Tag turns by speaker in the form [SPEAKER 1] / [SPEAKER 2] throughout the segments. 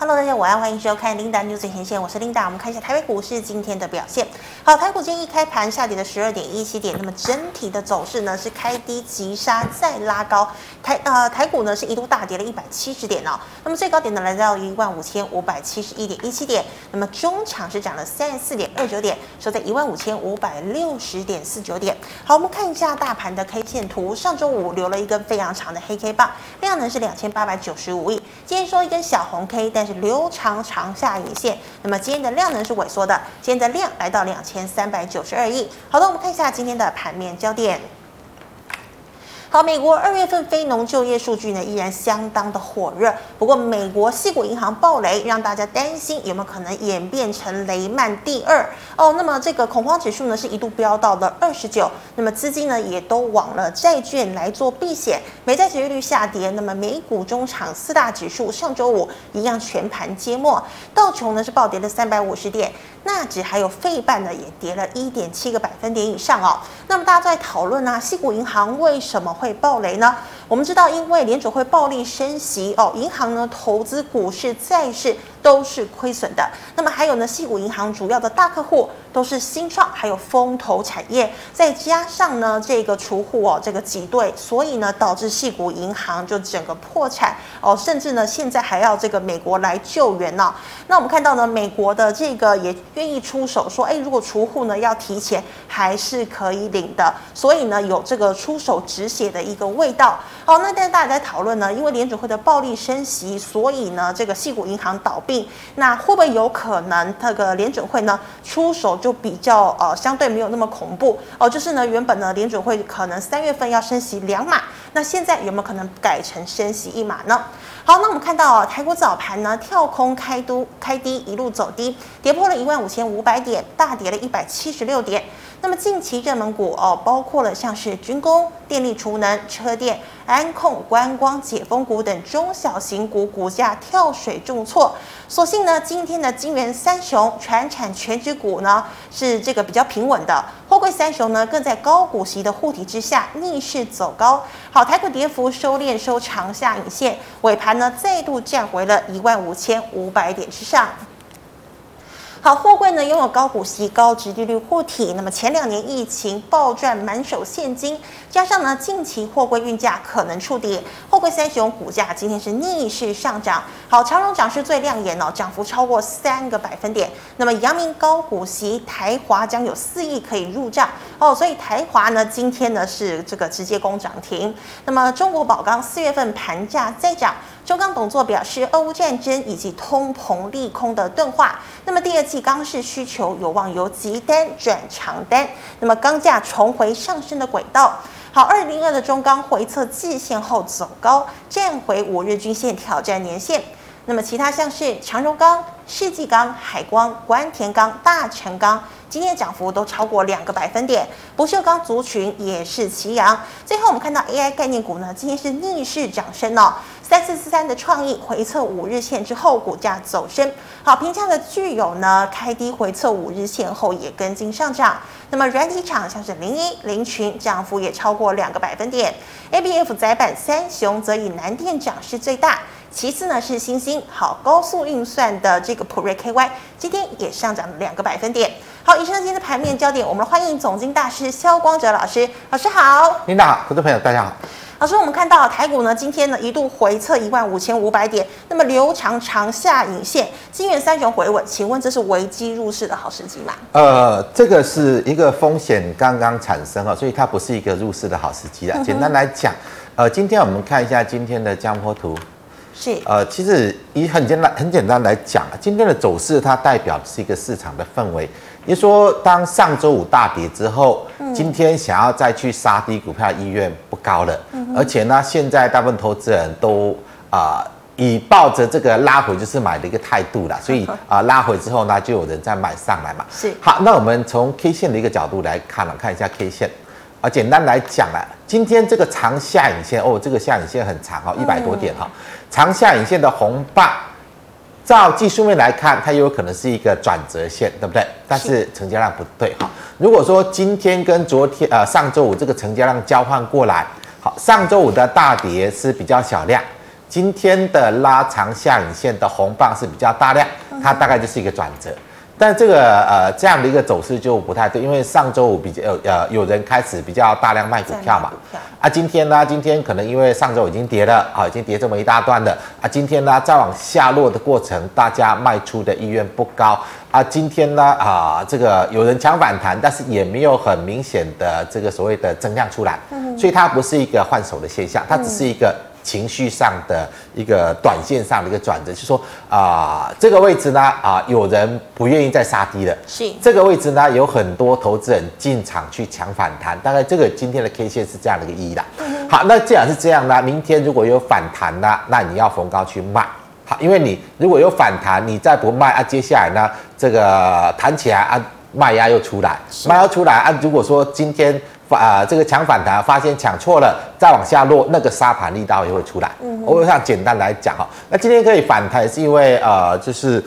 [SPEAKER 1] Hello，大家晚安，欢迎收看 Linda News 最前线，我是 Linda。我们看一下台北股市今天的表现。好，台股今天一开盘下跌了十二点一七点，那么整体的走势呢是开低急杀再拉高，台呃台股呢是一度大跌了一百七十点哦，那么最高点呢来到一万五千五百七十一点一七点，那么中场是涨了三十四点二九点，收在一万五千五百六十点四九点。好，我们看一下大盘的 K 线图，上周五留了一根非常长的黑 K 棒，量呢是两千八百九十五亿，今天收一根小红 K，但留长长下影线，那么今天的量能是萎缩的，今天的量来到两千三百九十二亿。好的，我们看一下今天的盘面焦点。好，美国二月份非农就业数据呢依然相当的火热，不过美国矽谷银行暴雷，让大家担心有没有可能演变成雷曼第二哦。那么这个恐慌指数呢是一度飙到了二十九，那么资金呢也都往了债券来做避险，美债收益率下跌，那么美股中场四大指数上周五一样全盘皆墨，道琼呢是暴跌了三百五十点。纳指还有费半呢，也跌了一点七个百分点以上哦。那么大家在讨论呢，西谷银行为什么会暴雷呢？我们知道，因为联储会暴力升息哦，银行呢投资股市、债市都是亏损的。那么还有呢，矽谷银行主要的大客户都是新创还有风投产业，再加上呢这个储户哦这个挤兑，所以呢导致矽谷银行就整个破产哦，甚至呢现在还要这个美国来救援呢、那我们看到呢，美国的这个也。愿意出手说，哎，如果储户呢要提前，还是可以领的，所以呢有这个出手止血的一个味道。好，那但是大家在讨论呢，因为联储会的暴力升息，所以呢这个矽谷银行倒闭，那会不会有可能这个联准会呢出手就比较呃相对没有那么恐怖哦？就是呢原本呢联准会可能三月份要升息两码，那现在有没有可能改成升息一码呢？好，那我们看到啊，台股早盘呢跳空开都开低，一路走低，跌破了一万五千五百点，大跌了一百七十六点。那么近期热门股哦，包括了像是军工、电力储能、车电、安控、观光、解封股等中小型股股价跳水重挫。所幸呢，今天的金元三雄、全产权值股呢是这个比较平稳的，货柜三雄呢更在高股息的护体之下逆势走高。好，台股跌幅收敛收长下影线，尾盘呢再度站回了一万五千五百点之上。好，货柜呢拥有高股息、高殖利率护体，那么前两年疫情暴赚满手现金，加上呢近期货柜运价可能触底，货柜三雄股价今天是逆势上涨。好，长荣涨势最亮眼哦，涨幅超过三个百分点。那么阳明高股息，台华将有四亿可以入账哦，所以台华呢今天呢是这个直接攻涨停。那么中国宝钢四月份盘价再涨。中钢董座表示，俄乌战争以及通膨利空的钝化，那么第二季钢市需求有望由急单转长单，那么钢价重回上升的轨道。好，二零二的中钢回测季线后走高，站回五日均线挑战年线。那么其他像是长荣钢、世纪钢、海光、关田钢、大成钢。今天涨幅都超过两个百分点，不锈钢族群也是齐扬。最后我们看到 AI 概念股呢，今天是逆势涨升哦。三四四三的创意回测五日线之后，股价走升。好，评价的聚友呢，开低回测五日线后也跟进上涨。那么软体厂像是零一、零群，涨幅也超过两个百分点。ABF 窄板三雄则以南电涨势最大。其次呢是新兴，好，高速运算的这个普瑞 KY 今天也上涨了两个百分点。好，以上今天的盘面焦点，我们欢迎总经大师萧光哲老师，老师好。
[SPEAKER 2] 领导好，观众朋友大家好。
[SPEAKER 1] 老师，我们看到台股呢今天呢一度回测一万五千五百点，那么留长长下影线，金元三雄回稳，请问这是危机入市的好时机吗？
[SPEAKER 2] 呃，这个是一个风险刚刚产生啊，所以它不是一个入市的好时机啊。简单来讲，呃，今天我们看一下今天的江波图。
[SPEAKER 1] 是
[SPEAKER 2] 呃，其实以很简单很简单来讲，今天的走势它代表的是一个市场的氛围。也就是说，当上周五大跌之后，今天想要再去杀低股票意愿不高了。而且呢，现在大部分投资人都啊、呃、以抱着这个拉回就是买的一个态度了，所以啊、呃、拉回之后呢，就有人再买上来嘛。
[SPEAKER 1] 是
[SPEAKER 2] 好，那我们从 K 线的一个角度来看了，看一下 K 线。啊，简单来讲啊，今天这个长下影线哦，这个下影线很长哦，一百多点哈。长下影线的红棒，照技术面来看，它有可能是一个转折线，对不对？但是成交量不对哈。如果说今天跟昨天呃上周五这个成交量交换过来，好，上周五的大跌是比较小量，今天的拉长下影线的红棒是比较大量，它大概就是一个转折。但这个呃这样的一个走势就不太对，因为上周五比较呃有人开始比较大量卖股票嘛，啊今天呢，今天可能因为上周已经跌了啊，已经跌这么一大段了啊，今天呢再往下落的过程，大家卖出的意愿不高啊，今天呢啊这个有人抢反弹，但是也没有很明显的这个所谓的增量出来，嗯所以它不是一个换手的现象，它只是一个。情绪上的一个短线上的一个转折，就是说啊、呃，这个位置呢啊、呃，有人不愿意再杀低了，
[SPEAKER 1] 是。
[SPEAKER 2] 这个位置呢，有很多投资人进场去抢反弹，大概这个今天的 K 线是这样的一个意义啦。嗯、好，那既然是这样呢，明天如果有反弹呢，那你要逢高去卖，好，因为你如果有反弹，你再不卖啊，接下来呢，这个弹起来啊，卖压又出来，卖压出来啊，如果说今天。啊，这个抢反弹，发现抢错了，再往下落，那个沙盘力道也会出来。嗯，我想简单来讲哈，那今天可以反弹，是因为呃，就是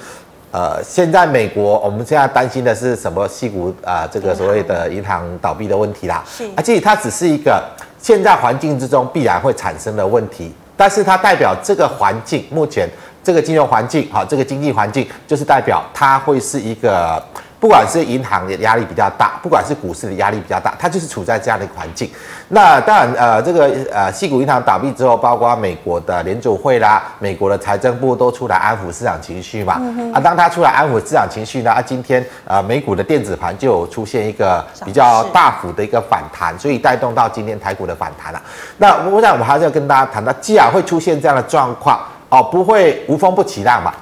[SPEAKER 2] 呃，现在美国我们现在担心的是什么？西谷啊，这个所谓的银行倒闭的问题啦。是，而且它只是一个现在环境之中必然会产生的问题，但是它代表这个环境目前这个金融环境好，这个经济环境就是代表它会是一个。不管是银行的压力比较大，不管是股市的压力比较大，它就是处在这样的一个环境。那当然，呃，这个呃，系股银行倒闭之后，包括美国的联储会啦，美国的财政部都出来安抚市场情绪嘛。嗯、啊，当它出来安抚市场情绪呢，啊，今天呃，美股的电子盘就有出现一个比较大幅的一个反弹，所以带动到今天台股的反弹了。那我想，我们还是要跟大家谈到，既然会出现这样的状况，哦，不会无风不起浪嘛。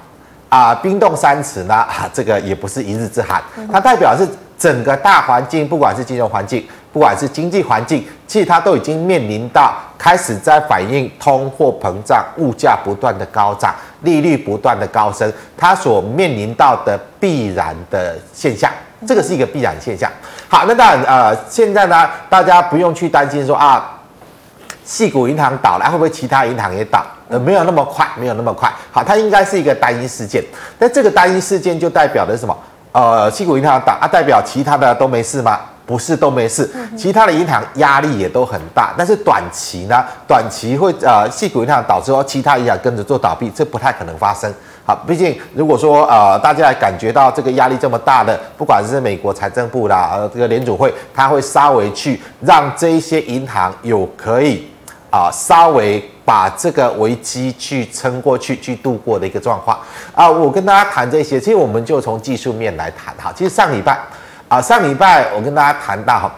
[SPEAKER 2] 啊，冰冻三尺呢，啊，这个也不是一日之寒，它代表是整个大环境，不管是金融环境，不管是经济环境，其实它都已经面临到开始在反映通货膨胀、物价不断的高涨、利率不断的高升，它所面临到的必然的现象，这个是一个必然现象。好，那当然，呃，现在呢，大家不用去担心说啊，细谷银行倒了，会不会其他银行也倒？呃，没有那么快，没有那么快。好，它应该是一个单一事件。但这个单一事件就代表的是什么？呃，矽谷银行倒啊，代表其他的都没事吗？不是，都没事。其他的银行压力也都很大。但是短期呢？短期会呃，矽谷银行倒之后，其他银行跟着做倒闭，这不太可能发生。好，毕竟如果说呃，大家感觉到这个压力这么大的，不管是美国财政部啦，呃，这个联储会，它会稍微去让这一些银行有可以。啊，稍微把这个危机去撑过去，去度过的一个状况啊。我跟大家谈这些，其实我们就从技术面来谈哈。其实上礼拜啊，上礼拜我跟大家谈到哈，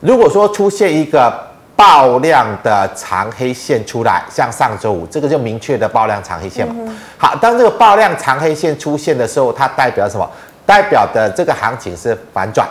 [SPEAKER 2] 如果说出现一个爆量的长黑线出来，像上周五这个就明确的爆量长黑线嘛。好，当这个爆量长黑线出现的时候，它代表什么？代表的这个行情是反转，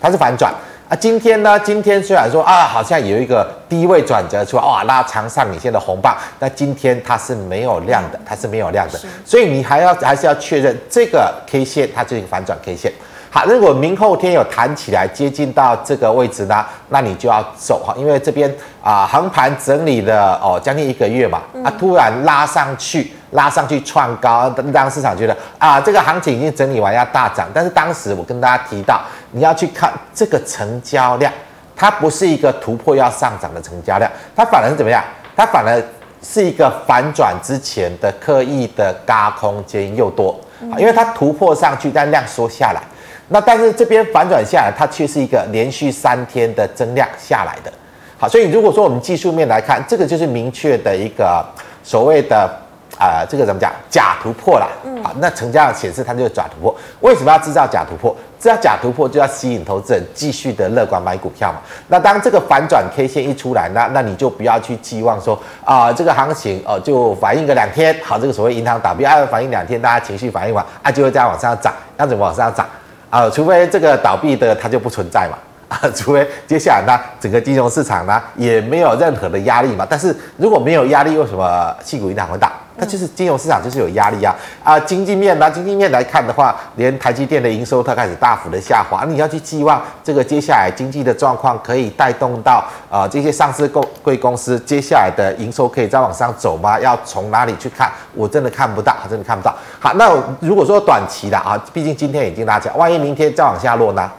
[SPEAKER 2] 它是反转。啊，今天呢？今天虽然说啊，好像有一个低位转折出来，哇，拉长上影线的红棒，那今天它是没有量的，它是没有量的，所以你还要还是要确认这个 K 线它就是一个反转 K 线。好，如果明后天有弹起来接近到这个位置呢，那你就要走哈，因为这边啊横盘整理了哦将近一个月嘛，啊突然拉上去，拉上去创高，让市场觉得啊这个行情已经整理完要大涨，但是当时我跟大家提到，你要去看这个成交量，它不是一个突破要上涨的成交量，它反而是怎么样？它反而是一个反转之前的刻意的嘎空间又多，因为它突破上去，但量缩下来。那但是这边反转下来，它却是一个连续三天的增量下来的，好，所以如果说我们技术面来看，这个就是明确的一个所谓的啊、呃，这个怎么讲假突破啦，好，那成交量显示它就是假突破。为什么要制造假突破？这要假突破就要吸引投资人继续的乐观买股票嘛。那当这个反转 K 线一出来，那那你就不要去寄望说啊、这个行情哦、呃、就反应个两天，好，这个所谓银行倒闭啊，反应两天，大家情绪反应完啊，就会再往上涨，要怎么往上涨？啊、除非这个倒闭的它就不存在嘛，啊，除非接下来呢，整个金融市场呢也没有任何的压力嘛。但是如果没有压力，为什么矽谷银行会倒？那就是金融市场就是有压力啊。啊，经济面呢，经济面来看的话，连台积电的营收它开始大幅的下滑，你要去寄望这个接下来经济的状况可以带动到啊、呃、这些上市公贵公司接下来的营收可以再往上走吗？要从哪里去看？我真的看不到，真的看不到。好，那如果说短期的啊，毕竟今天已经拉起来，万一明天再往下落呢？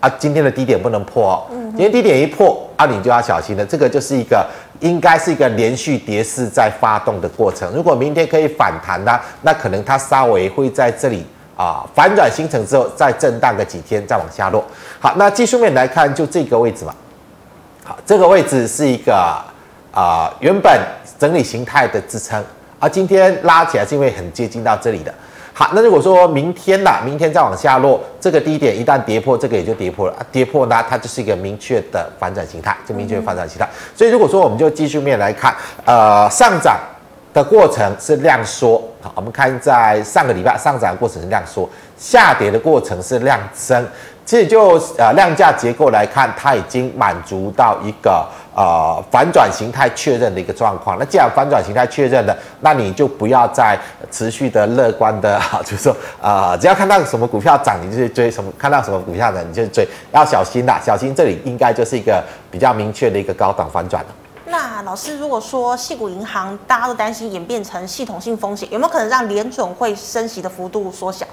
[SPEAKER 2] 啊，今天的低点不能破哦。今天低点一破啊，你就要小心了。这个就是一个应该是一个连续跌势在发动的过程。如果明天可以反弹呢，那可能它稍微会在这里啊反转形成之后再震荡个几天，再往下落。好，那技术面来看，就这个位置嘛。好，这个位置是一个啊原本整理形态的支撑，而今天拉起来是因为很接近到这里的。好，那如果说明天呐，明天再往下落，这个低点一旦跌破，这个也就跌破了。啊、跌破呢，它就是一个明确的反转形态，就明确反转形态。所以如果说我们就技术面来看，呃，上涨的过程是量缩。好，我们看在上个礼拜上涨的过程是量缩，下跌的过程是量增。其实就呃量价结构来看，它已经满足到一个呃反转形态确认的一个状况。那既然反转形态确认了，那你就不要再持续的乐观的，就是说啊、呃，只要看到什么股票涨，你就去追什么；看到什么股票涨，你就去追。要小心啦，小心这里应该就是一个比较明确的一个高档反转了。
[SPEAKER 1] 那老师，如果说系股银行大家都担心演变成系统性风险，有没有可能让联准会升息的幅度缩小？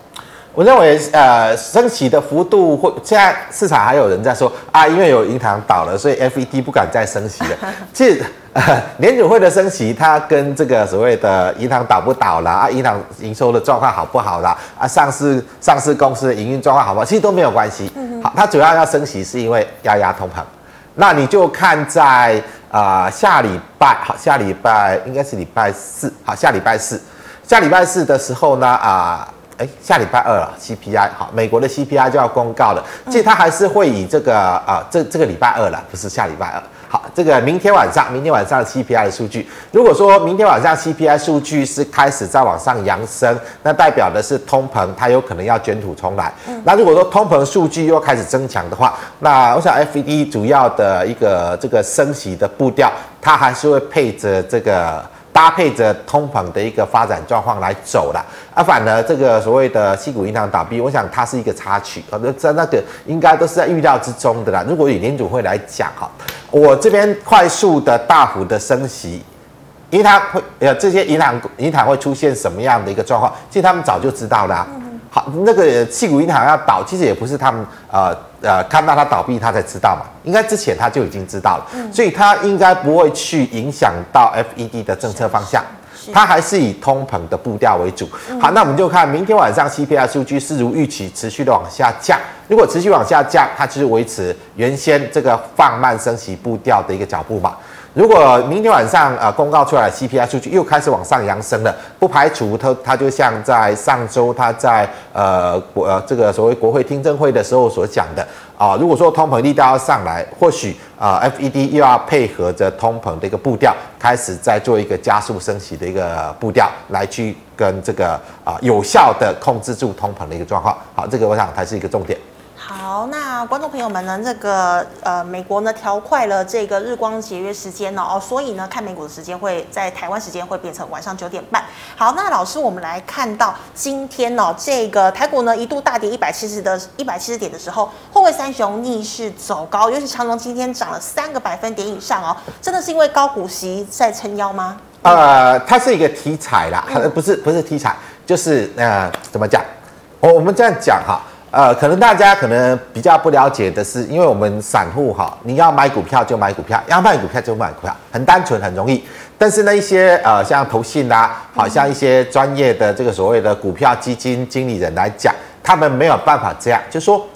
[SPEAKER 2] 我认为，呃，升息的幅度会，现在市场还有人在说啊，因为有银行倒了，所以 FED 不敢再升息了。其实，呃，联准会的升息，它跟这个所谓的银行倒不倒啦，啊，银行营收的状况好不好啦，啊，上市上市公司的营运状况好不好，其实都没有关系。好，它主要要升息是因为要压通膨。那你就看在啊、呃、下礼拜，好，下礼拜应该是礼拜四，好，下礼拜四，下礼拜四的时候呢，啊、呃。哎，下礼拜二了，CPI 好，美国的 CPI 就要公告了。其实它还是会以这个啊、呃，这这个礼拜二了，不是下礼拜二。好，这个明天晚上，明天晚上的 CPI 的数据，如果说明天晚上 CPI 数据是开始再往上扬升，那代表的是通膨它有可能要卷土重来。那如果说通膨数据又开始增强的话，那我想 FED 主要的一个这个升息的步调，它还是会配着这个。搭配着通膨的一个发展状况来走了，而反而这个所谓的矽谷银行倒闭，我想它是一个插曲，可能，在那个应该都是在预料之中的啦。如果以联准会来讲哈，我这边快速的大幅的升息，银行会呃这些银行银行会出现什么样的一个状况，其实他们早就知道了。好，那个矽谷银行要倒，其实也不是他们呃呃看到它倒闭他才知道嘛，应该之前他就已经知道了，嗯、所以他应该不会去影响到 FED 的政策方向，它还是以通膨的步调为主。好，那我们就看明天晚上 CPI 数据是如预期持续的往下降，如果持续往下降，它就是维持原先这个放慢升息步调的一个脚步嘛。如果明天晚上呃公告出来 CPI 数据又开始往上扬升了，不排除它它就像在上周它在呃国呃这个所谓国会听证会的时候所讲的啊、如果说通膨力道要上来，或许啊、FED 又要配合着通膨的一个步调，开始在做一个加速升息的一个步调，来去跟这个啊、有效的控制住通膨的一个状况。好，这个我想才是一个重点。
[SPEAKER 1] 好，那观众朋友们呢？这个呃，美国呢调快了这个日光节约时间哦，所以呢，看美股的时间会在台湾时间会变成晚上九点半。好，那老师，我们来看到今天哦，这个台股呢一度大跌一百七十的一百七十点的时候，后卫三雄逆势走高，尤其长隆今天涨了三个百分点以上哦，真的是因为高股息在撑腰吗？
[SPEAKER 2] 呃，它是一个题材啦，嗯、不是不是题材，就是呃，怎么讲？我我们这样讲哈。呃，可能大家可能比较不了解的是，因为我们散户哈，你要买股票就买股票，要卖股票就卖股票，很单纯，很容易。但是呢，一些呃，像投信啦、好像一些专业的这个所谓的股票基金经理人来讲，他们没有办法这样，就说。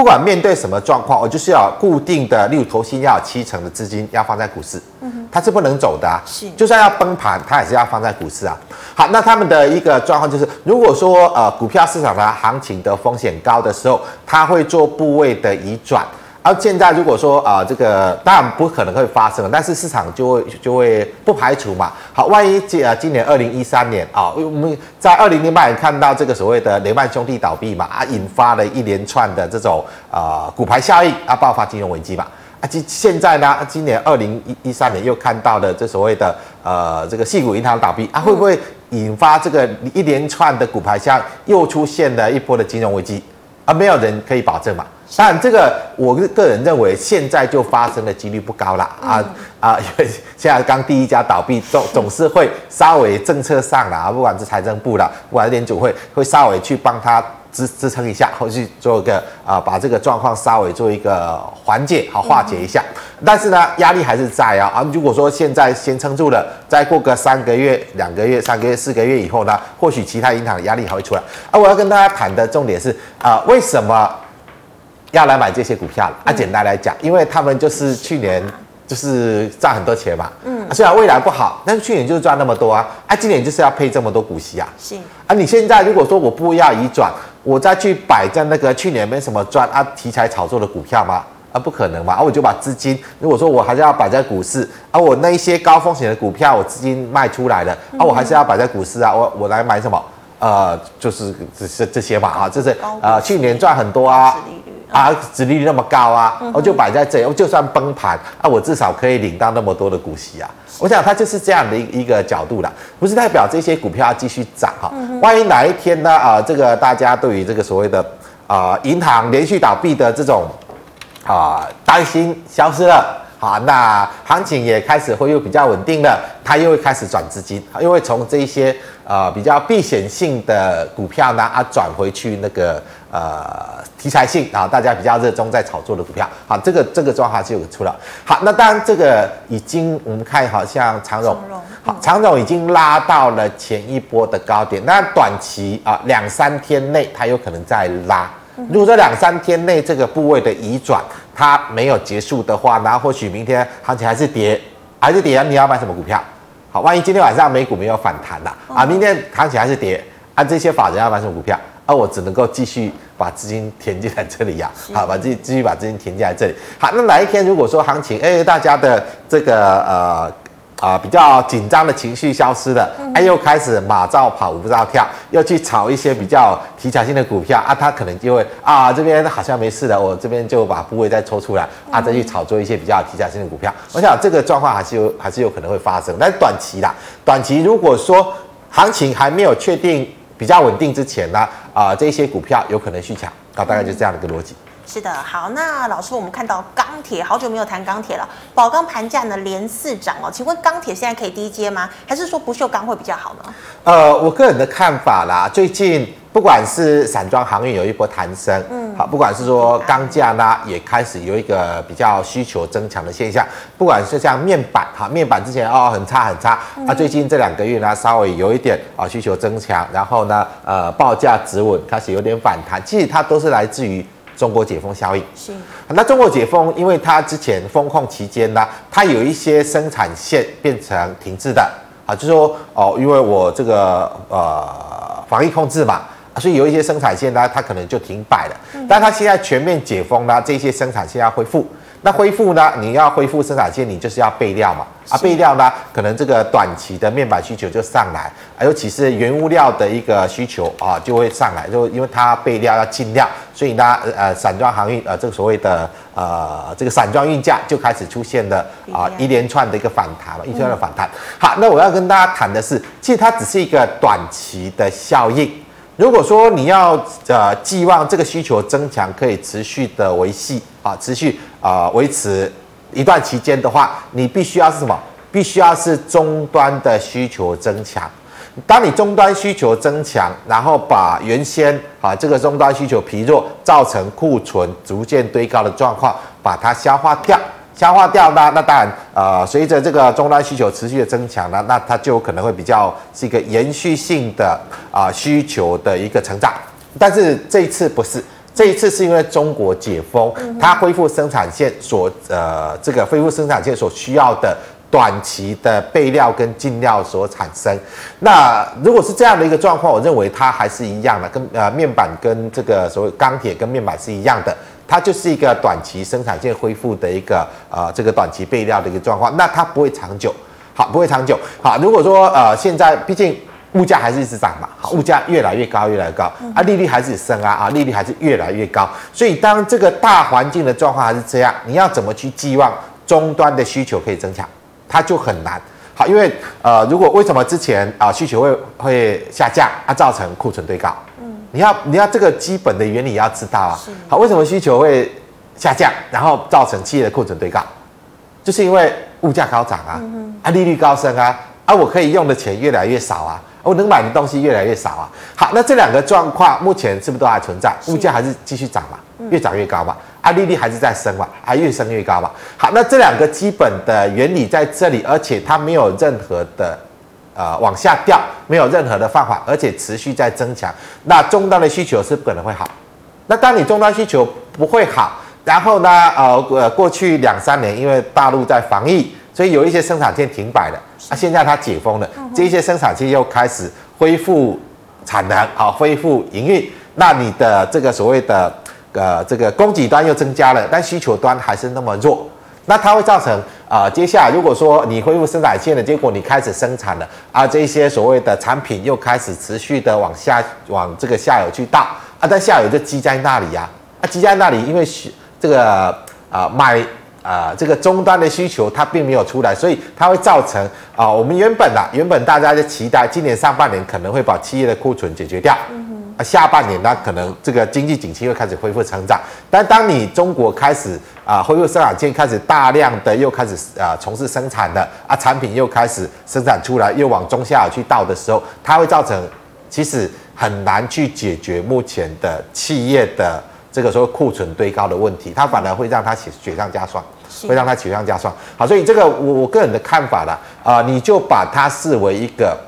[SPEAKER 2] 不管面对什么状况，我就是要固定的，例如投信要有七成的资金要放在股市，嗯哼，它是不能走的啊，是，就算要崩盘，它也是要放在股市啊。好，那他们的一个状况就是，如果说呃股票市场的行情的风险高的时候，它会做部位的移转。而现在如果说啊、这个当然不可能会发生，但是市场就会就会不排除嘛。好，万一今啊今年二零一三年啊，我们在二零零八年看到这个所谓的雷曼兄弟倒闭嘛，啊，引发了一连串的这种啊、呃、骨牌效应啊，爆发金融危机嘛。啊，今现在呢，今年二零一一三年又看到了这所谓的呃这个矽谷银行倒闭啊，会不会引发这个一连串的骨牌效应，又出现了一波的金融危机？啊，没有人可以保证嘛。当然，这个我个人认为，现在就发生的几率不高了啊啊！因为现在刚第一家倒闭，总总是会稍微政策上啦，不管是财政部啦，不管是联储会，会稍微去帮他支支撑一下，后续做一个啊、呃，把这个状况稍微做一个缓解，好化解一下。嗯、但是呢，压力还是在啊啊！如果说现在先撑住了，再过个三个月、两个月、三个月、四个月以后呢，或许其他银行的压力还会出来。啊，我要跟大家谈的重点是啊、呃，为什么要来买这些股票了？啊，简单来讲，因为他们就是去年。就是赚很多钱嘛，嗯，虽然未来不好，但是去年就是赚那么多啊，啊，今年就是要配这么多股息啊，是啊，你现在如果说我不要移转，我再去摆在那个去年没什么赚啊题材炒作的股票吗？啊，不可能嘛，啊，我就把资金，如果说我还是要摆在股市，啊，我那一些高风险的股票我资金卖出来了，啊，我还是要摆在股市啊，我我来买什么？呃，就是这这这些嘛，啊，就是呃去年赚很多啊。啊，殖利率那么高啊，我就摆在这里，我就算崩盘啊，我至少可以领到那么多的股息啊。我想它就是这样的一一个角度啦，不是代表这些股票要继续涨哈。万一哪一天呢啊，这个大家对于这个所谓的啊银行连续倒闭的这种啊担心消失了。好，那行情也开始会又比较稳定了，它又会开始转资金，又会从这一些呃比较避险性的股票呢啊转回去那个呃题材性啊大家比较热衷在炒作的股票。好，这个这个状况就有出了。好，那当然这个已经我们看好像长荣，好，长荣已经拉到了前一波的高点，那短期啊两三天内它有可能再拉。如果这两三天内这个部位的移转它没有结束的话，那或许明天行情还是跌，还是跌啊？你要买什么股票？好，万一今天晚上美股没有反弹了啊，明天行情还是跌，啊，这些法人要买什么股票？啊，我只能够继续把资金填进来这里呀，好，把继继续把资金填进来这里。好，那哪一天如果说行情，哎，大家的这个呃。啊，比较紧张的情绪消失了，哎、啊，又开始马照跑，舞照跳，又去炒一些比较题材性的股票啊，他可能就会啊，这边好像没事了，我这边就把部位再抽出来啊，再去炒作一些比较题材性的股票。我想这个状况还是有，还是有可能会发生，但是短期啦，短期如果说行情还没有确定比较稳定之前呢，啊，这些股票有可能续抢啊，大概就是这样的一个逻辑。
[SPEAKER 1] 是的，好，那老师，我们看到钢铁好久没有谈钢铁了，宝钢盘价呢连四涨哦，请问钢铁现在可以低接吗？还是说不锈钢会比较好呢？
[SPEAKER 2] 呃，我个人的看法啦，最近不管是散装航运有一波弹升，嗯，好，不管是说钢价呢也开始有一个比较需求增强的现象，不管是像面板哈，面板之前哦很差很差，啊，最近这两个月呢稍微有一点啊需求增强，然后呢呃报价止稳，开始有点反弹，其实它都是来自于。中国解封效应是，那中国解封，因为它之前封控期间呢，它有一些生产线变成停滞的啊，就是说哦，因为我这个呃防疫控制嘛，所以有一些生产线呢，它可能就停摆了。但它现在全面解封呢，这些生产线要恢复。那恢复呢？你要恢复生产线，你就是要备料嘛。啊，备料呢，可能这个短期的面板需求就上来，啊，尤其是原物料的一个需求啊，就会上来。就因为它备料要进料，所以呢，呃，散装航运，呃，这个所谓的呃，这个散装运价就开始出现了啊一连串的一个反弹嘛，一连串的反弹。好，那我要跟大家谈的是，其实它只是一个短期的效应。如果说你要呃寄望这个需求增强可以持续的维系啊，持续啊维持一段期间的话，你必须要是什么？必须要是终端的需求增强。当你终端需求增强，然后把原先啊这个终端需求疲弱，造成库存逐渐堆高的状况，把它消化掉。消化掉呢，那当然，呃，随着这个终端需求持续的增强呢，那它就可能会比较是一个延续性的啊、呃、需求的一个成长。但是这一次不是，这一次是因为中国解封，它恢复生产线所呃这个恢复生产线所需要的短期的备料跟进料所产生。那如果是这样的一个状况，我认为它还是一样的，跟呃面板跟这个所谓钢铁跟面板是一样的。它就是一个短期生产线恢复的一个呃这个短期备料的一个状况，那它不会长久，好，不会长久，好。如果说呃现在毕竟物价还是一直涨嘛，好，物价越来越高，越来越高啊，利率还是升啊，啊，利率还是越来越高，所以当这个大环境的状况还是这样，你要怎么去寄望终端的需求可以增强，它就很难，好，因为呃如果为什么之前啊、呃、需求会会下降啊，造成库存堆高。你要你要这个基本的原理要知道啊，好，为什么需求会下降，然后造成企业的库存堆高，就是因为物价高涨啊，啊利率高升啊，啊我可以用的钱越来越少啊，我能买的东西越来越少啊。好，那这两个状况目前是不是都还存在？物价还是继续涨嘛，越涨越高嘛，啊，利率还是在升嘛，还越升越高嘛。好，那这两个基本的原理在这里，而且它没有任何的呃往下掉，没有任何的放缓，而且持续在增强。那终端的需求是不可能会好。那当你终端需求不会好，然后呢，呃呃，过去两三年因为大陆在防疫，所以有一些生产线停摆了。啊，现在它解封了，这些生产线又开始恢复产能，好，恢复营运。那你的这个所谓的呃这个供给端又增加了，但需求端还是那么弱，那它会造成啊、接下来如果说你恢复生产线了，结果你开始生产了，啊，这些所谓的产品又开始持续的往下往这个下游去倒，啊，但下游就积在那里呀，啊，积在那里，因为这个啊、呃、买。啊、这个终端的需求它并没有出来，所以它会造成啊、我们原本啊，原本大家就期待今年上半年可能会把企业的库存解决掉，啊，下半年它可能这个经济景气又开始恢复成长，但当你中国开始啊、呃、恢复生产线，开始大量的又开始啊、呃、从事生产的啊产品又开始生产出来，又往中下游去倒的时候，它会造成其实很难去解决目前的企业的。这个时候库存堆高的问题，它反而会让它雪雪上加霜，会让它雪上加霜。好，所以这个我我个人的看法啦，啊、呃，你就把它视为一个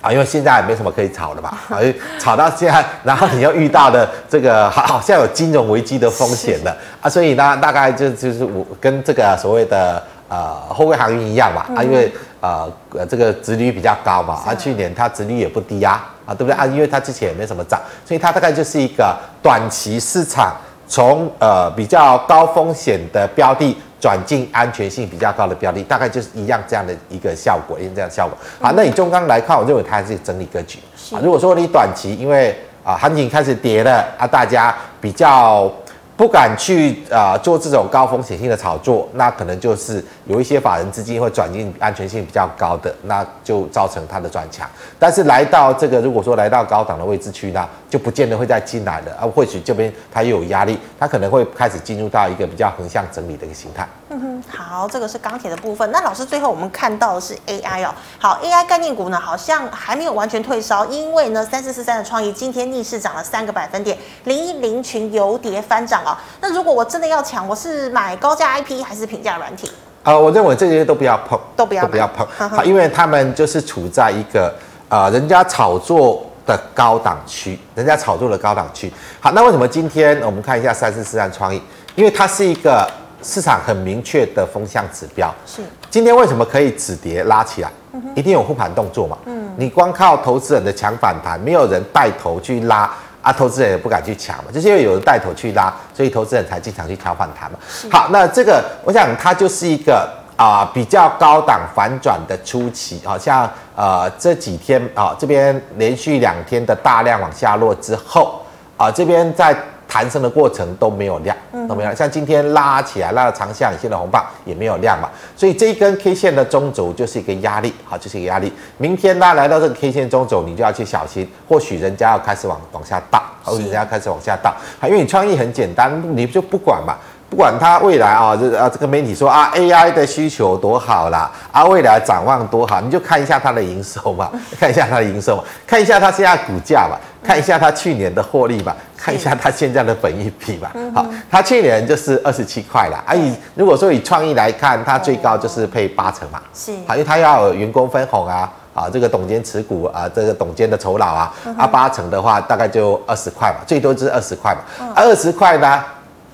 [SPEAKER 2] 啊，因为现在也没什么可以炒的嘛，啊，炒到现在，然后你又遇到的这个好像有金融危机的风险的啊，所以呢，大概就就是我跟这个所谓的呃后卫航运一样嘛，啊，因为呃这个殖利率比较高嘛，啊，去年它殖利率也不低啊。啊，对不对啊？因为它之前也没什么涨，所以它大概就是一个短期市场从呃比较高风险的标的转进安全性比较高的标的，大概就是一样这样的一个效果，一样这样的效果。好，那你中钢来看，我认为它还是整理格局啊。如果说你短期因为啊行情开始跌了啊，大家比较。不敢去啊、做这种高风险性的炒作，那可能就是有一些法人资金会转进安全性比较高的，那就造成它的转强。但是来到这个，如果说来到高档的位置去呢，就不见得会再进来了啊。或许这边它又有压力，它可能会开始进入到一个比较横向整理的一个形态。嗯哼，
[SPEAKER 1] 好，这个是钢铁的部分。那老师最后我们看到的是 AI 哦，好，AI 概念股呢好像还没有完全退烧，因为呢三四四三的创意今天逆势涨了三个百分点，零一零群由跌翻涨哦。那如果我真的要抢，我是买高价 IP 还是平价软体？
[SPEAKER 2] 啊、呃，我认为这些都不要碰，
[SPEAKER 1] 都不要，都不要碰。
[SPEAKER 2] 好，因为他们就是处在一个啊、呃，人家炒作的高档区，人家炒作的高档区。好，那为什么今天我们看一下三四四三创意？因为它是一个市场很明确的风向指标。是。今天为什么可以止跌拉起来？嗯、一定有护盘动作嘛。嗯。你光靠投资人的强反弹，没有人带头去拉。啊，投资人也不敢去抢嘛，就是因为有人带头去拉，所以投资人才经常去抢反弹嘛。好，那这个我想它就是一个啊、呃、比较高档反转的初期，好像呃这几天啊、呃、这边连续两天的大量往下落之后啊、呃、这边在。弹升的过程都没有量，都没有量。像今天拉起来拉了长下影线的红棒也没有量嘛，所以这一根 K 线的中轴就是一个压力，好，就是一个压力。明天呢来到这个 K 线中轴，你就要去小心，或许人家要开始往往下倒，或许人家要开始往下倒，因为你创意很简单，你就不管嘛。不管它未来啊，这啊这个媒体说啊 AI 的需求多好啦，啊未来展望多好，你就看一下它 的营收嘛，看一下它的营收嘛，看一下它现在股价吧，看一下它去年的获利吧，看一下它现在的本益比吧。好，它去年就是二十七块了，啊以如果说以创意来看，它最高就是配八成嘛，是，好，因为它要有员工分红啊，啊这个董监持股啊，这个董监的酬劳啊，啊八成的话大概就二十块嘛，最多就是二十块嘛，啊二十块呢？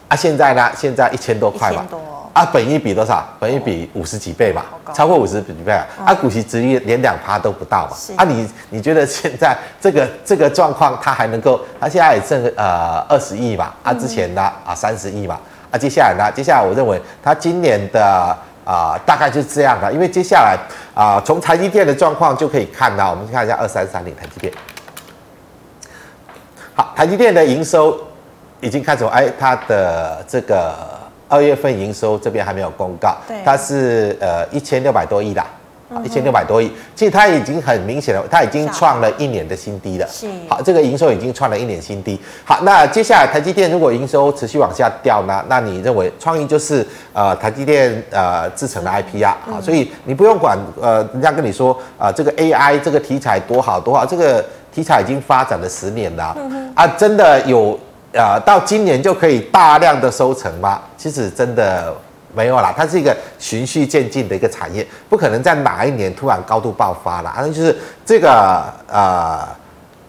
[SPEAKER 2] 啊，现在呢？现在一千多块嘛，啊，本一比多少？本一比五十几倍嘛，超过五十几倍啊！啊，股息殖利率连两趴都不到嘛。啊，你你觉得现在这个这个状况，它还能够？它现在也挣呃二十亿嘛，啊，之前呢啊三十亿嘛，啊，接下来呢？接下来我认为它今年的啊大概就是这样的，因为接下来啊从台积电的状况就可以看到，我们看一下二三三零台积电。好，台积电的营收。已经开始，哎，它的这个二月份营收这边还没有公告，对，它是呃一千六百多亿的，一千六百多亿，其实它已经很明显了，它已经创了一年的新低了。
[SPEAKER 1] 是，
[SPEAKER 2] 好，这个营收已经创了一年新低。好，那接下来台积电如果营收持续往下掉呢？那你认为创意就是呃台积电呃制成的 IP 啊？好，所以你不用管呃人家跟你说啊、呃、这个 AI 这个题材多好多好，这个题材已经发展了十年了、嗯、啊，真的有呃到今年就可以大量的收成吗？其实真的。没有啦，它是一个循序渐进的一个产业，不可能在哪一年突然高度爆发啦。那就是这个呃，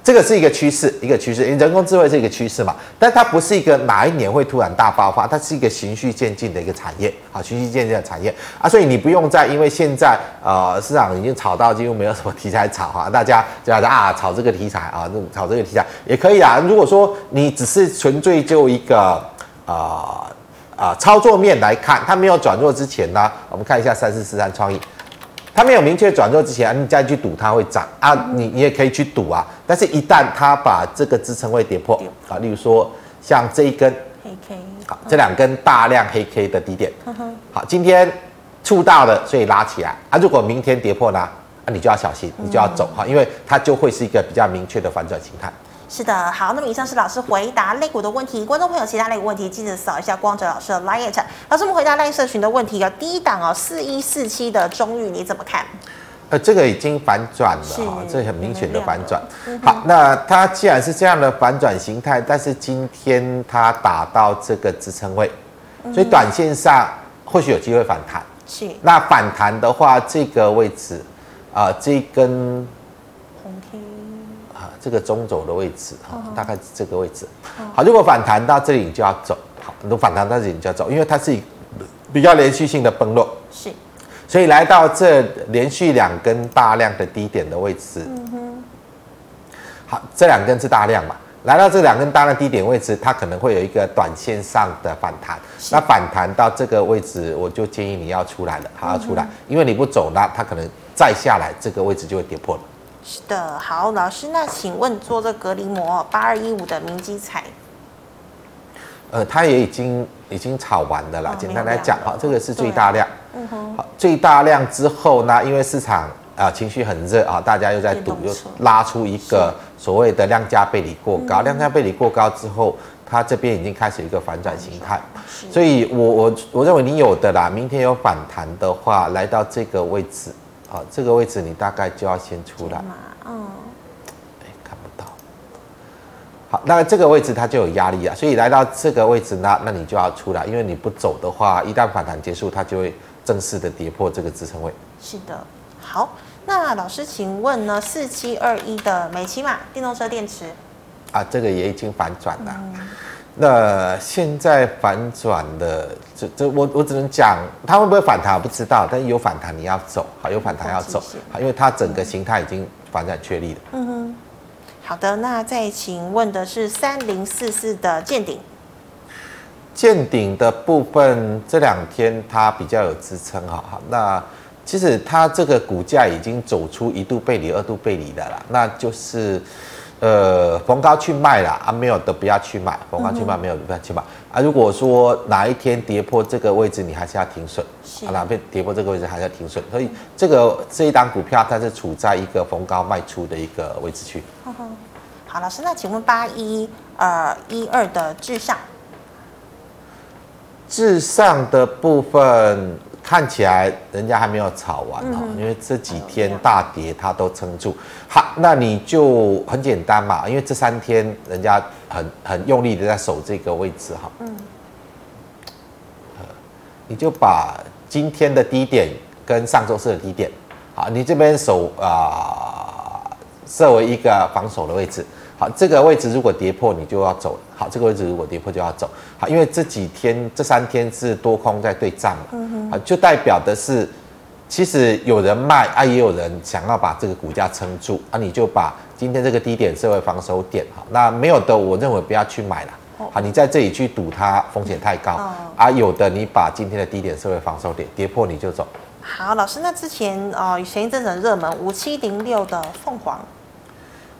[SPEAKER 2] 这个是一个趋势，一个趋势。因为人工智慧是一个趋势嘛，但它不是一个哪一年会突然大爆发，它是一个循序渐进的一个产业，啊，循序渐进的产业啊。所以你不用再因为现在呃市场已经炒到几乎没有什么题材炒哈，大家就要啊炒这个题材啊，炒这个题材也可以啊。如果说你只是纯粹就一个啊。啊，操作面来看，它没有转弱之前呢，我们看一下三四四三创意，它没有明确转弱之前，你再去赌它会涨啊，你你也可以去赌啊。但是，一旦它把这个支撑位跌破啊，例如说像这一根黑 K，好，这两根大量黑 K 的低点，好，今天触到了，所以拉起来啊。如果明天跌破呢，那你就要小心，你就要走哈，因为它就会是一个比较明确的反转形态。
[SPEAKER 1] 是的，好，那么以上是老师回答类股的问题，观众朋友其他类股问题记得扫一下光哲老师的 LINE。老师，我们回答 LINE 社群的问题，有第一档哦，四一四七的中裕你怎么看？
[SPEAKER 2] 呃，这个已经反转了哈，这很明显的反转。好，那它既然是这样的反转形态，但是今天它打到这个支撑位，所以短线上或许有机会反弹。是，那反弹的话，这个位置啊、呃，这根。这个中轴的位置哈，大概是这个位置。好，如果反弹到这里，你就要走。好，如果反弹到这里，你就要走，因为它是比较连续性的崩落。是，所以来到这连续两根大量的低点的位置。嗯哼。好，这两根是大量嘛？来到这两根大量低点位置，它可能会有一个短线上的反弹。那反弹到这个位置，我就建议你要出来了，好要出来，因为你不走，那它可能再下来，这个位置就会跌破了。
[SPEAKER 1] 是的，好，老师，那请问做这隔离膜八二一五的明基彩，
[SPEAKER 2] 呃，它也已经已经炒完的了。哦、简单来讲，哈，这个是最大量，嗯哼，好，最大量之后呢，因为市场啊、呃、情绪很热啊，大家又在赌，又拉出一个所谓的量价背离过高，量价背离过高之后，它这边已经开始一个反转形态，所以我我我认为你有的啦，明天有反弹的话，来到这个位置。好，这个位置你大概就要先出来。嗯。好，那这个位置它就有压力啊，所以来到这个位置呢，那你就要出来，因为你不走的话，一旦反弹结束，它就会正式的跌破这个支撑位。
[SPEAKER 1] 是的，好，那老师请问呢，四七二一的美琪玛电动车电池
[SPEAKER 2] 啊，这个也已经反转了。嗯那现在反转的，这这我我只能讲，它会不会反弹我不知道，但是有反弹你要走，好，有反弹要走，好，因为它整个形态已经反转确立了。嗯哼，
[SPEAKER 1] 好的，那再请问的是三零四四的见顶。
[SPEAKER 2] 见顶的部分这两天它比较有支撑，哈，那其实它这个股价已经走出一度背离、二度背离的了，那就是。呃，逢高去卖啦，啊，没有的不要去买，逢高去卖没有的不要去买啊。如果说哪一天跌破这个位置，你还是要停损，啊，哪边跌破这个位置还是要停损。所以这个这一档股票它是处在一个逢高卖出的一个位置区。
[SPEAKER 1] 好，老师，那请问八一呃一二的至上，
[SPEAKER 2] 至上的部分。看起来人家还没有炒完哈，因为这几天大跌，它都撑住。好，那你就很简单嘛，因为这三天人家很很用力的在守这个位置哈。嗯。你就把今天的低点跟上周四的低点，好，你这边守啊，设为一个防守的位置。好，这个位置如果跌破，你就要走。好，这个位置如果跌破就要走。好，因为这几天这三天是多空在对战嘛，嗯，就代表的是，其实有人卖啊，也有人想要把这个股价撑住啊，你就把今天这个低点设为防守点。好，那没有的，我认为不要去买了。好，你在这里去赌它风险太高。啊，有的你把今天的低点设为防守点，跌破你就走。
[SPEAKER 1] 好，老师，那之前哦，前一阵子很热门五七零六的凤凰。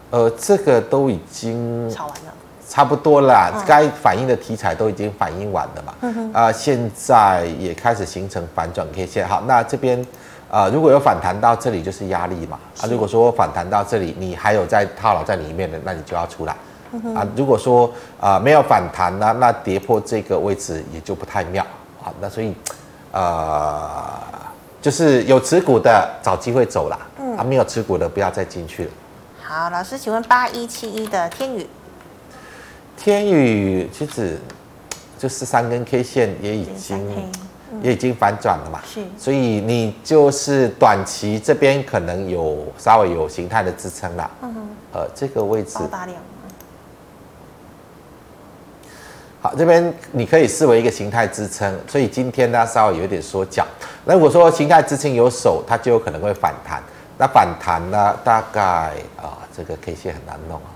[SPEAKER 2] 呃，这个都已经
[SPEAKER 1] 炒完了，
[SPEAKER 2] 差不多啦。该反映的题材都已经反映完了嘛。啊、现在也开始形成反转 K 线。好，那这边呃，如果有反弹到这里就是压力嘛。啊，如果说反弹到这里，你还有在套牢在里面的，那你就要出来。嗯、啊，如果说啊、呃、没有反弹呢，那跌破这个位置也就不太妙啊。那所以，呃，就是有持股的找机会走了，嗯，啊没有持股的不要再进去了。
[SPEAKER 1] 好，老师，请问八一七一的天宇，
[SPEAKER 2] 天宇其实就是三根 K 线也已经。也已经反转了嘛，是，所以你就是短期这边可能有稍微有形态的支撑了，嗯哼，呃，这个位置，好，这边你可以视为一个形态支撑，所以今天呢稍微有点缩脚。那如果说形态支撑有手，它就有可能会反弹。那反弹呢，大概啊，这个 K 线很难弄啊。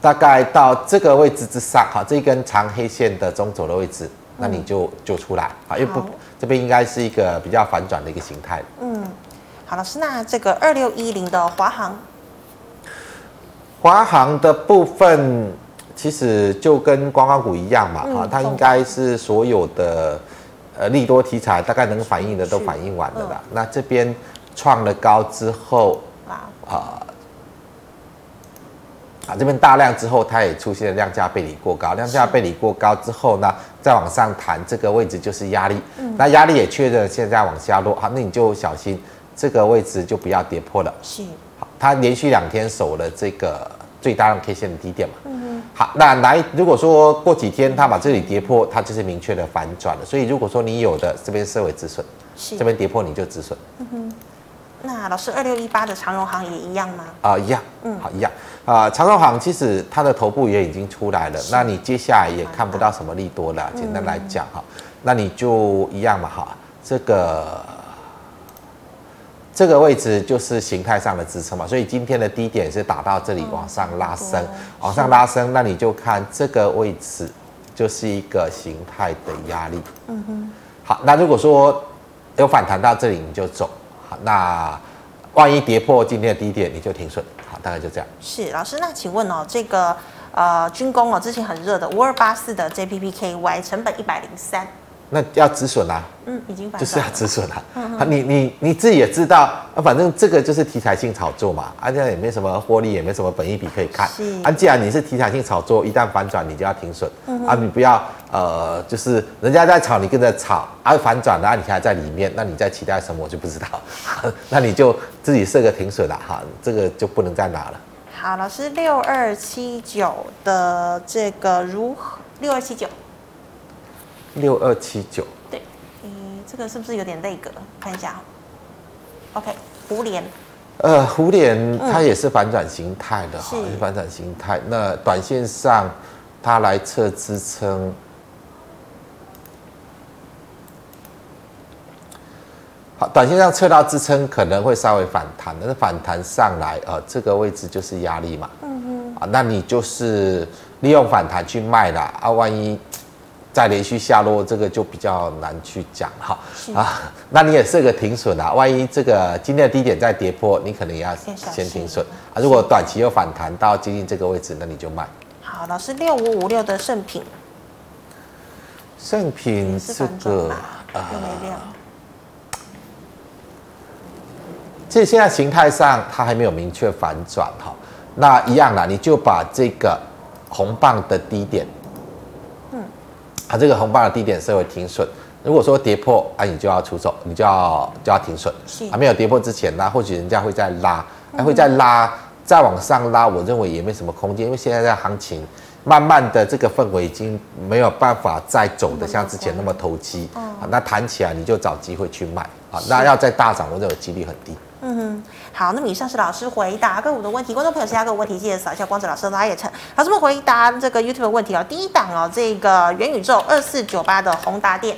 [SPEAKER 2] 好，大概到这个位置之上，好，这一根长黑线的中轴的位置。那你就就出来啊，因为不这边应该是一个比较反转的一个形态。
[SPEAKER 1] 嗯，好，老师，那这个二六一零的华航，
[SPEAKER 2] 华航的部分其实就跟观光股一样嘛，啊、嗯，它应该是所有的呃利多题材大概能反映的都反映完了的。嗯、那这边创了高之后啊。呃啊，这边大量之后，它也出现了量价背离过高，量价背离过高之后呢，再往上弹，这个位置就是压力。嗯，那压力也确认现在往下落，好，那你就小心这个位置就不要跌破了。是，好，它连续两天守了这个最大量 K 线的低点嘛。嗯，好，那来，如果说过几天它把这里跌破，它就是明确的反转了。所以如果说你有的这边设为止损，是，这边跌破你就止损。嗯哼。
[SPEAKER 1] 那老师，二六一八的长荣行也一样吗？
[SPEAKER 2] 啊、呃，一样，嗯，好，一样。啊、呃，长荣行其实它的头部也已经出来了，那你接下来也看不到什么利多了。简单来讲哈，那你就一样嘛哈，这个这个位置就是形态上的支撑嘛，所以今天的低点是打到这里往上拉升，往上拉升，那你就看这个位置就是一个形态的压力。嗯哼，好，那如果说有反弹到这里，你就走。好那万一跌破今天的低点，你就停损。大概就这样。
[SPEAKER 1] 是老师，那请问哦，这个呃军工哦，之前很热的五二八四的 JPPKY 成本一百零三。
[SPEAKER 2] 那要止损啊，
[SPEAKER 1] 嗯，已经
[SPEAKER 2] 就是要止损了。嗯嗯，你你你自己也知道，啊，反正这个就是题材性炒作嘛，啊，这样也没什么获利，也没什么本益比可以看。是，啊，既然你是题材性炒作，一旦反转，你就要停损。嗯，啊，你不要呃，就是人家在炒，你跟着炒，啊，反转了，啊，你还在里面，那你在期待什么，我就不知道。那你就自己设个停损了哈，这个就不能再拿了。
[SPEAKER 1] 好，老师，六二七九的这个如何？六二七九。
[SPEAKER 2] 六二七九，
[SPEAKER 1] 对，嗯，这个是不是有点那个？看一下，OK，胡连，
[SPEAKER 2] 呃，胡连它也是反转形态的哈，是。反转形态。那短线上它来测支撑，好，短线上测到支撑可能会稍微反弹，但是反弹上来，呃，这个位置就是压力嘛，嗯哼，啊，那你就是利用反弹去卖啦啊，万一。再连续下落，这个就比较难去讲哈啊。那你也设个停损啊，万一这个今天的低点再跌破，你可能也要先停损啊。如果短期又反弹到接近这个位置，那你就卖。
[SPEAKER 1] 好，老师六五五六的圣品，
[SPEAKER 2] 圣品这个啊，这现在形态上它还没有明确反转哈。那一样啦，你就把这个红棒的低点。它、啊、这个红棒的低点设为停损，如果说跌破，啊，你就要出手，你就要就要停损。是，还、啊、没有跌破之前呢，或许人家会再拉，还会再拉，再往上拉，我认为也没什么空间，因为现在的行情慢慢的这个氛围已经没有办法再走的像之前那么投机。啊，那弹起来你就找机会去卖，啊，那要再大涨，我认为几率很低。
[SPEAKER 1] 嗯哼，好，那么以上是老师回答个股的问题，观众朋友其他个股问题记得扫一下光子老师的拉页层。老师们回答这个 YouTube 的问题哦，第一档哦，这个元宇宙二四九八的宏达电，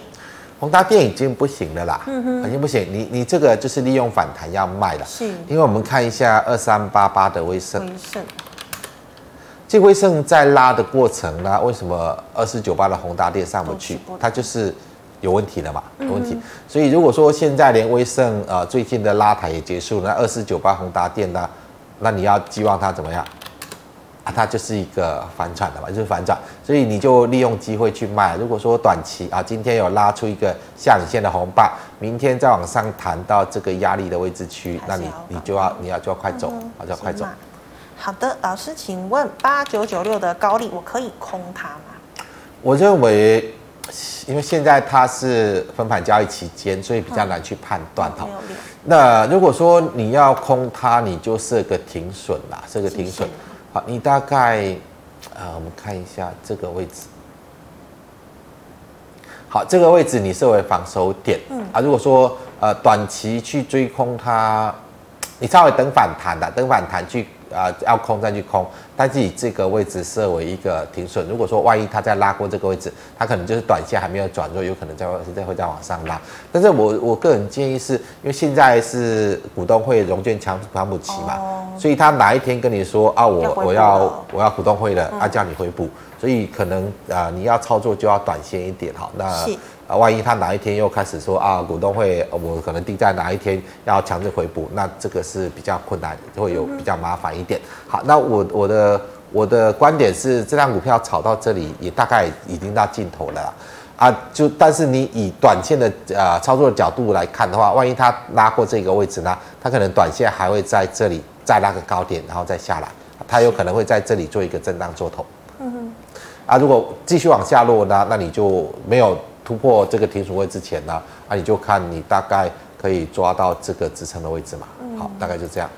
[SPEAKER 2] 宏达电已经不行了啦，嗯哼，已经不行，你你这个就是利用反弹要卖了，是，因为我们看一下二三八八的威盛，威盛，这威盛在拉的过程呢，为什么二四九八的宏达电上不去？它就是。有问题了嘛？有问题，嗯、所以如果说现在连威盛呃最近的拉抬也结束了，那二四九八宏达电呢？那你要寄望它怎么样？啊，它就是一个反转的嘛，就是反转，所以你就利用机会去卖。如果说短期啊，今天有拉出一个下影线的红棒，明天再往上弹到这个压力的位置区，那你你就要你要就要快走，啊、嗯，就要快走。
[SPEAKER 1] 好的，老师，请问八九九六的高利，我可以空它吗？
[SPEAKER 2] 我认为，因为现在它是分盘交易期间，所以比较难去判断哈。嗯、那如果说你要空它，你就设个停损啦，设个停损。好，你大概，呃，我们看一下这个位置。好，这个位置你设为防守点。嗯。啊，如果说呃短期去追空它，你稍微等反弹的，等反弹去。啊、呃，要空再去空，但是以这个位置设为一个停损。如果说万一它再拉过这个位置，它可能就是短线还没有转弱，有可能再会再会再往上拉。但是我我个人建议是，因为现在是股东会融券强强补期嘛，哦、所以他哪一天跟你说啊，我要我要我要股东会了，啊叫你回补，所以可能啊、呃、你要操作就要短线一点哈。那。万一他哪一天又开始说啊，股东会我可能定在哪一天要强制回补，那这个是比较困难，会有比较麻烦一点。好，那我我的我的观点是，这张股票炒到这里也大概已经到尽头了啊。就但是你以短线的呃操作的角度来看的话，万一它拉过这个位置呢，它可能短线还会在这里再拉个高点，然后再下来，它有可能会在这里做一个震荡做头。嗯哼。啊，如果继续往下落呢，那你就没有。突破这个停损位之前呢，啊，你就看你大概可以抓到这个支撑的位置嘛。嗯、好，大概就这样。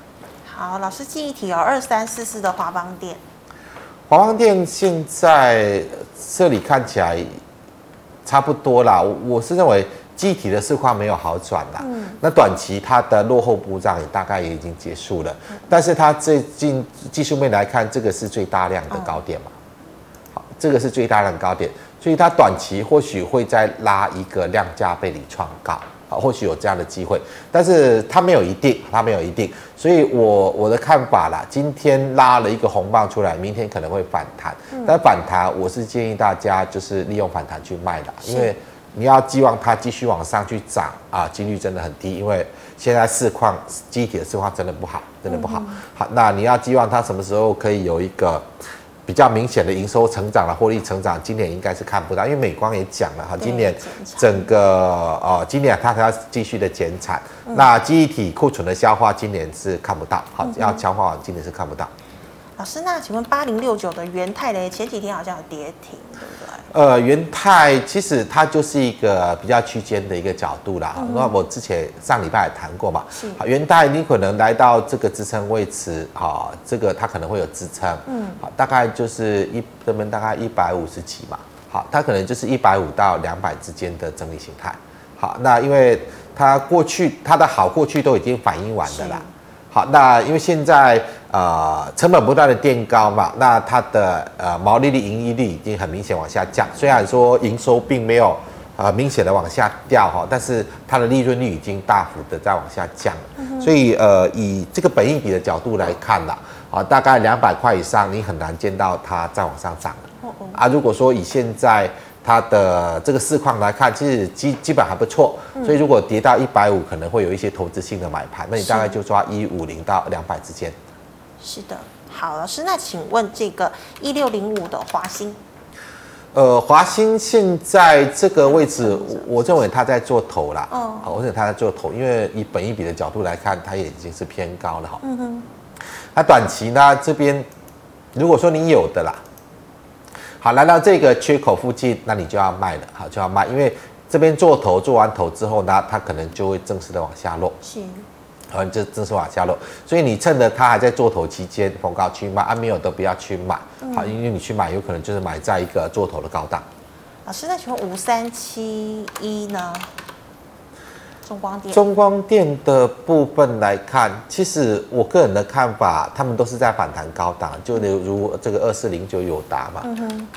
[SPEAKER 1] 好，老师记忆体有二三四四的华邦电。
[SPEAKER 2] 华邦电现在这里看起来差不多啦。我是认为记忆体的市况没有好转啦。嗯。那短期它的落后补涨也大概也已经结束了，嗯、但是它最近技术面来看，这个是最大量的高点嘛。嗯、好，这个是最大量的高点。所以它短期或许会再拉一个量价背离创高，啊，或许有这样的机会，但是它没有一定，它没有一定。所以我我的看法啦，今天拉了一个红棒出来，明天可能会反弹，但反弹我是建议大家就是利用反弹去卖的，因为你要寄望它继续往上去涨啊，几率真的很低，因为现在市况机体的市况真的不好，真的不好。好，那你要寄望它什么时候可以有一个。比较明显的营收成长了，获利成长，今年应该是看不到，因为美光也讲了哈，今年整个呃，今年它还要继续的减产，嗯、那记忆体库存的消化今年是看不到，好，要消化完今年是看不到。
[SPEAKER 1] 老师，那请问八零六九的元泰呢？前几天好像有跌停，对不对？
[SPEAKER 2] 呃，元泰其实它就是一个比较区间的一个角度啦。那、嗯、我之前上礼拜也谈过嘛，是元泰你可能来到这个支撑位置，哈，这个它可能会有支撑，嗯，好，大概就是一这边大概一百五十几嘛，好，它可能就是一百五到两百之间的整理形态。好，那因为它过去它的好过去都已经反映完的啦。好，那因为现在呃成本不断的垫高嘛，那它的呃毛利率、盈利率已经很明显往下降。虽然说营收并没有呃明显的往下掉哈，但是它的利润率已经大幅的在往下降。所以呃以这个本益比的角度来看啦，啊大概两百块以上，你很难见到它再往上涨了。啊，如果说以现在。它的这个市况来看，其实基基本还不错，所以如果跌到一百五，可能会有一些投资性的买盘，那你大概就抓一五零到两百之间。
[SPEAKER 1] 是的，好，老师，那请问这个一六零五的华兴，
[SPEAKER 2] 呃，华兴现在这个位置，我认为它在做头啦，哦，我认为它在做头，因为以本一比的角度来看，它也已经是偏高了哈，嗯哼，那短期呢这边，如果说你有的啦。好，来到这个缺口附近，那你就要卖了，好，就要卖，因为这边做头做完头之后呢，它可能就会正式的往下落，是，好，就正式往下落，所以你趁着它还在做头期间逢高去卖，啊，没有都不要去买，好，因为你去买有可能就是买在一个做头的高档。
[SPEAKER 1] 老师，那请问五三七一呢？中光电，
[SPEAKER 2] 中光电的部分来看，其实我个人的看法，他们都是在反弹高档，就例如这个二四零九友达嘛，嗯哼，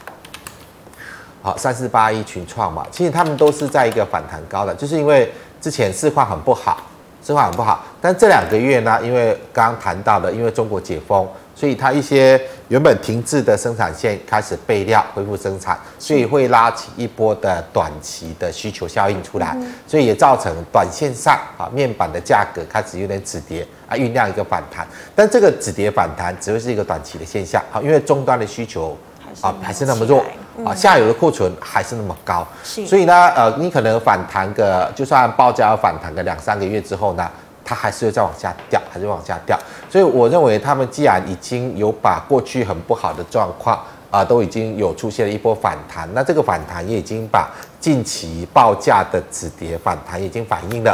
[SPEAKER 2] 好三四八一群创嘛，其实他们都是在一个反弹高的，就是因为之前市况很不好，市况很不好。但这两个月呢，因为刚刚谈到的，因为中国解封，所以它一些原本停滞的生产线开始备料恢复生产，所以会拉起一波的短期的需求效应出来，所以也造成短线上啊面板的价格开始有点止跌啊，酝酿一个反弹。但这个止跌反弹只会是一个短期的现象啊，因为终端的需求啊还是那么弱啊，下游的库存还是那么高，所以呢呃你可能反弹个就算报价要反弹个两三个月之后呢。它还是会再往下掉，还是往下掉，所以我认为他们既然已经有把过去很不好的状况啊，都已经有出现了一波反弹，那这个反弹也已经把近期报价的止跌反弹已经反映了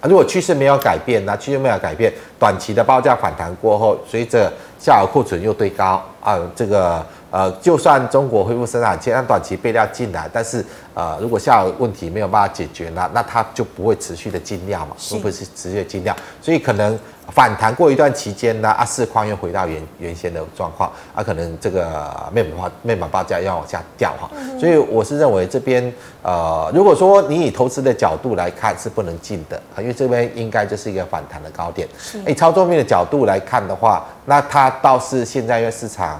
[SPEAKER 2] 啊。如果趋势没有改变，那趋势没有改变，短期的报价反弹过后，随着下游库存又堆高啊，这个。呃，就算中国恢复生产线，让短期备料进来，但是呃，如果下游问题没有办法解决呢，那它就不会持续的进料嘛，不会是持续的进料，所以可能反弹过一段期间呢，啊，市况又回到原原先的状况，啊，可能这个面板面板报价要往下掉哈，所以我是认为这边呃，如果说你以投资的角度来看是不能进的，因为这边应该就是一个反弹的高点，以操作面的角度来看的话，那它倒是现在因为市场。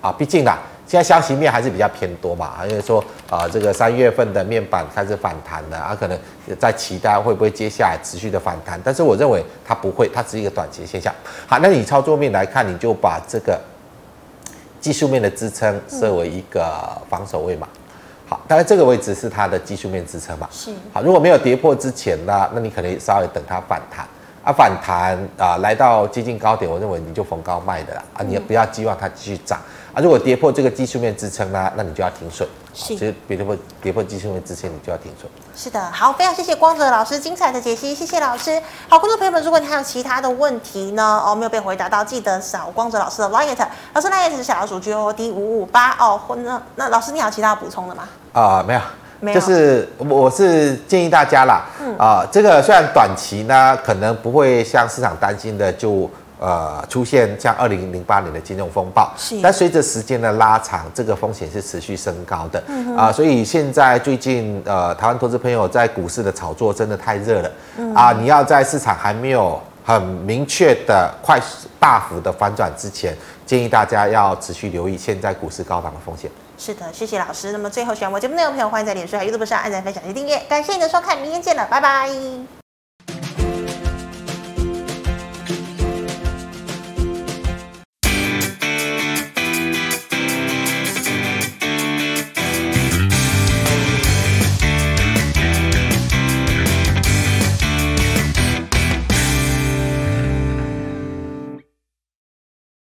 [SPEAKER 2] 啊，毕竟啦，现在消息面还是比较偏多嘛，因为说啊，这个三月份的面板开始反弹了，啊，可能在期待会不会接下来持续的反弹，但是我认为它不会，它只是一个短期的现象。好，那你操作面来看，你就把这个技术面的支撑设为一个防守位嘛。好，当然这个位置是它的技术面支撑嘛。是。好，如果没有跌破之前呢，那你可能稍微等它反弹。啊，反弹啊，来到接近高点，我认为你就逢高卖的啦。啊，你也不要寄望它继续涨啊。如果跌破这个技术面支撑呢，那你就要停损。是，其实跌破跌破技术面支撑，你就要停损。
[SPEAKER 1] 是的，好，非常谢谢光泽老师精彩的解析，谢谢老师。好，观众朋友们，如果你还有其他的问题呢，哦，没有被回答到，记得扫光泽老师的 LINE，老师 LINE 是小老鼠 G O D 五五八哦。那那老师你有其他补充的吗？
[SPEAKER 2] 啊，没有。就是我是建议大家啦，啊，这个虽然短期呢可能不会像市场担心的就呃出现像二零零八年的金融风暴，但随着时间的拉长，这个风险是持续升高的啊，所以现在最近呃台湾投资朋友在股市的炒作真的太热了啊，你要在市场还没有很明确的快速大幅的反转之前，建议大家要持续留意现在股市高档的风险。
[SPEAKER 1] 是的，谢谢老师。那么最后喜欢我节目内容的朋友，欢迎在脸书还有 YouTube 上按赞、分享及订阅。感谢你的收看，明天见了，拜拜。